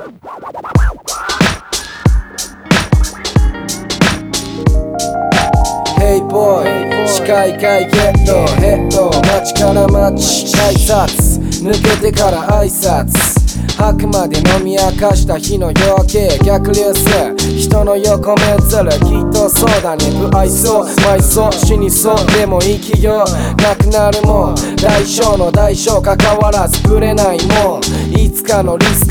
Hey boy 視界界ゲットヘッド街から街挨拶抜けてから挨拶あくまで飲み明かした日の夜明け逆流す人の横目ずるきっとそうだね不愛想埋葬死にそう。でも生きよう。なくなるもん。代償の代償関わらずぶれないもん。いつかのリスク。